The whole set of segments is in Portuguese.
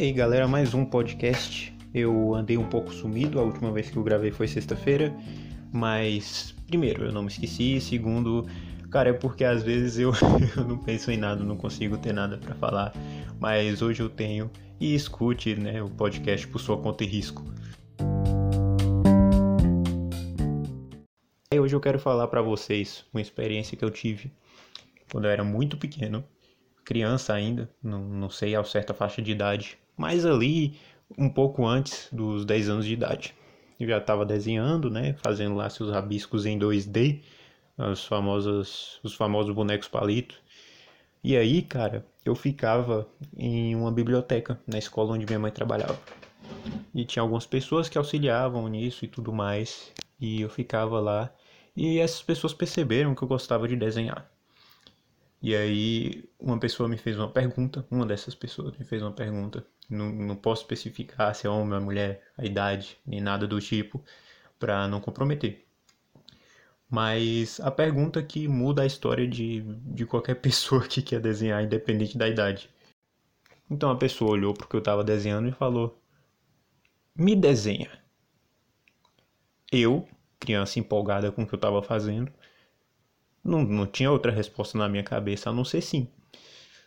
aí, galera, mais um podcast. Eu andei um pouco sumido, a última vez que eu gravei foi sexta-feira, mas primeiro, eu não me esqueci, segundo, cara, é porque às vezes eu, eu não penso em nada, não consigo ter nada para falar, mas hoje eu tenho e escute, né, o podcast por sua conta e risco. E hoje eu quero falar para vocês uma experiência que eu tive quando eu era muito pequeno, criança ainda, não, não sei ao certo a faixa de idade, mas ali um pouco antes dos 10 anos de idade. Eu já estava desenhando, né, fazendo lá seus rabiscos em 2D, os famosos, os famosos bonecos palito. E aí, cara, eu ficava em uma biblioteca na escola onde minha mãe trabalhava. E tinha algumas pessoas que auxiliavam nisso e tudo mais. E eu ficava lá. E essas pessoas perceberam que eu gostava de desenhar. E aí uma pessoa me fez uma pergunta, uma dessas pessoas me fez uma pergunta. Não, não posso especificar se é homem ou mulher, a idade, nem nada do tipo, para não comprometer. Mas a pergunta que muda a história de, de qualquer pessoa que quer desenhar, independente da idade. Então a pessoa olhou porque eu estava desenhando e falou: Me desenha. Eu, criança empolgada com o que eu estava fazendo, não, não tinha outra resposta na minha cabeça a não ser sim.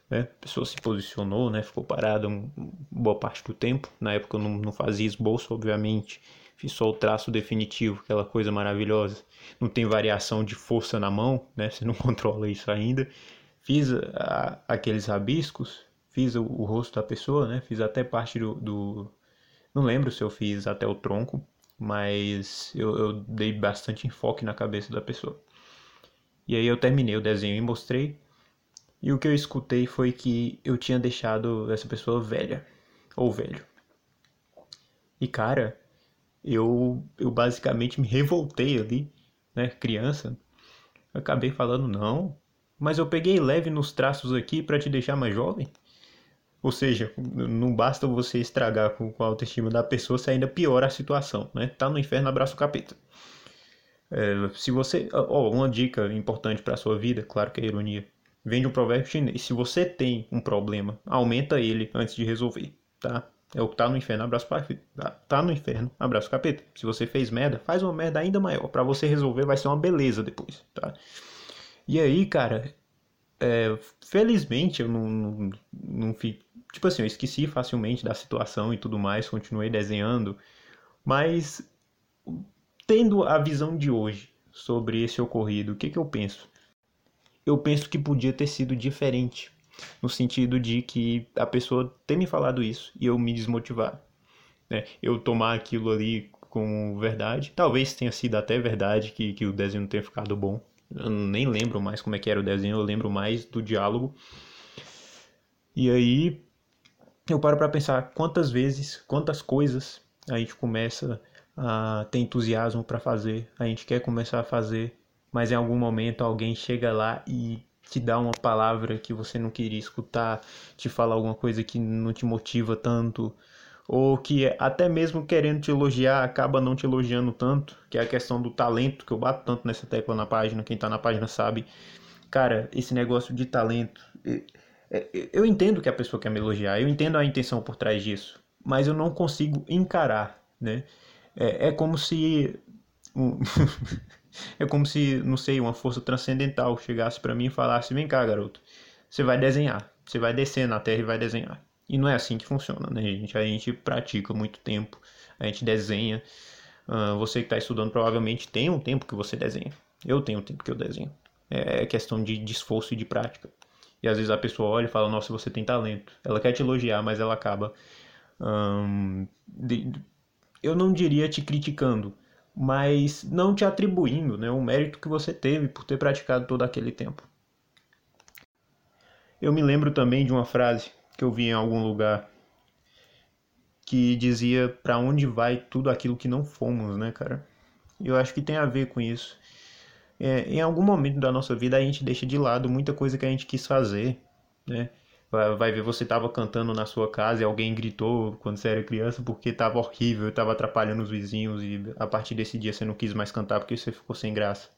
Né? A pessoa se posicionou, né? ficou parada uma boa parte do tempo. Na época eu não, não fazia esboço, obviamente. Fiz só o traço definitivo, aquela coisa maravilhosa. Não tem variação de força na mão, né? Você não controla isso ainda. Fiz a, aqueles rabiscos, fiz o, o, rosto da pessoa, né? Fiz até parte do, do, Não lembro se eu fiz até o tronco, mas eu, eu dei bastante enfoque na cabeça da pessoa. E aí eu terminei o desenho e mostrei. E o que eu escutei foi que eu tinha deixado essa pessoa velha. Ou velho. E cara, eu, eu basicamente me revoltei ali, né? Criança. Acabei falando, não. Mas eu peguei leve nos traços aqui para te deixar mais jovem. Ou seja, não basta você estragar com, a autoestima da pessoa, você ainda piora a situação, né? Tá no inferno, abraça o capeta. É, se você, ó, uma dica importante para sua vida, claro que é ironia, vem de um provérbio chinês. Se você tem um problema, aumenta ele antes de resolver, tá? É o que tá no inferno, abraço para tá, tá no inferno, abraço capeta. Se você fez merda, faz uma merda ainda maior. para você resolver vai ser uma beleza depois, tá? E aí, cara, é, felizmente eu não, não, não. Tipo assim, eu esqueci facilmente da situação e tudo mais, continuei desenhando. Mas tendo a visão de hoje sobre esse ocorrido, o que, que eu penso? Eu penso que podia ter sido diferente, no sentido de que a pessoa ter me falado isso e eu me desmotivar. Né? Eu tomar aquilo ali como verdade. Talvez tenha sido até verdade que, que o desenho não tenha ficado bom. Eu nem lembro mais como é que era o desenho, eu lembro mais do diálogo. E aí eu paro para pensar quantas vezes, quantas coisas a gente começa a ter entusiasmo para fazer, a gente quer começar a fazer, mas em algum momento alguém chega lá e te dá uma palavra que você não queria escutar, te fala alguma coisa que não te motiva tanto, ou que até mesmo querendo te elogiar acaba não te elogiando tanto, que é a questão do talento, que eu bato tanto nessa tecla na página, quem tá na página sabe. Cara, esse negócio de talento, eu entendo que a pessoa quer me elogiar, eu entendo a intenção por trás disso, mas eu não consigo encarar, né? É, é como se. é como se, não sei, uma força transcendental chegasse para mim e falasse: vem cá, garoto, você vai desenhar. Você vai descer na terra e vai desenhar. E não é assim que funciona, né, gente? A gente pratica muito tempo, a gente desenha. Uh, você que está estudando provavelmente tem um tempo que você desenha. Eu tenho um tempo que eu desenho. É, é questão de, de esforço e de prática. E às vezes a pessoa olha e fala: Nossa, você tem talento. Ela quer te elogiar, mas ela acaba um, de, eu não diria te criticando, mas não te atribuindo né, o mérito que você teve por ter praticado todo aquele tempo. Eu me lembro também de uma frase que eu vi em algum lugar que dizia para onde vai tudo aquilo que não fomos, né, cara? Eu acho que tem a ver com isso. É, em algum momento da nossa vida a gente deixa de lado muita coisa que a gente quis fazer, né? Vai ver você estava cantando na sua casa e alguém gritou quando você era criança porque estava horrível, estava atrapalhando os vizinhos e a partir desse dia você não quis mais cantar porque você ficou sem graça.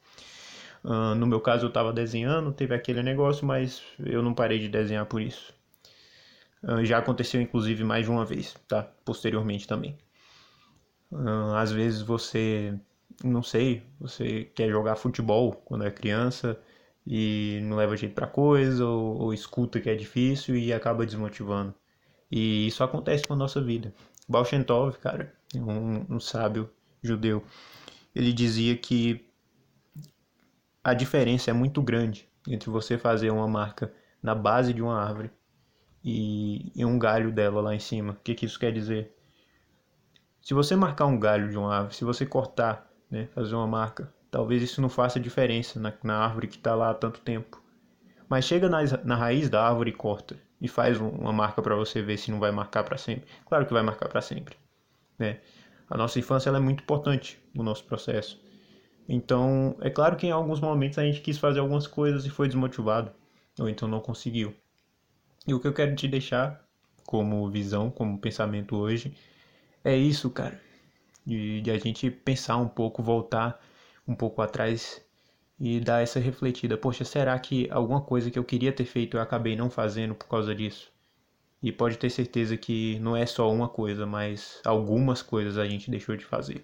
Uh, no meu caso eu estava desenhando, teve aquele negócio, mas eu não parei de desenhar por isso. Uh, já aconteceu inclusive mais de uma vez, tá? Posteriormente também. Uh, às vezes você, não sei, você quer jogar futebol quando é criança e não leva jeito para coisa ou, ou escuta que é difícil e acaba desmotivando. E isso acontece com a nossa vida. Baal Shem cara, um, um sábio judeu, ele dizia que a diferença é muito grande entre você fazer uma marca na base de uma árvore e, e um galho dela lá em cima. O que, que isso quer dizer? Se você marcar um galho de uma árvore, se você cortar, né, fazer uma marca, talvez isso não faça diferença na, na árvore que está lá há tanto tempo. Mas chega na, na raiz da árvore e corta e faz uma marca para você ver se não vai marcar para sempre. Claro que vai marcar para sempre. Né? A nossa infância é muito importante no nosso processo. Então, é claro que em alguns momentos a gente quis fazer algumas coisas e foi desmotivado, ou então não conseguiu. E o que eu quero te deixar como visão, como pensamento hoje, é isso, cara. De, de a gente pensar um pouco, voltar um pouco atrás e dar essa refletida. Poxa, será que alguma coisa que eu queria ter feito eu acabei não fazendo por causa disso? E pode ter certeza que não é só uma coisa, mas algumas coisas a gente deixou de fazer.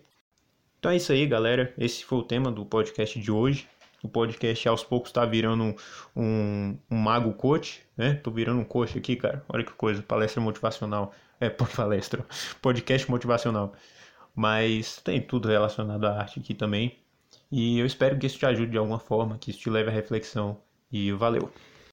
Então é isso aí, galera. Esse foi o tema do podcast de hoje. O podcast aos poucos está virando um, um, um, mago coach, né? Tô virando um coach aqui, cara. Olha que coisa, palestra motivacional. É, palestra, podcast motivacional. Mas tem tudo relacionado à arte aqui também. E eu espero que isso te ajude de alguma forma, que isso te leve à reflexão. E valeu!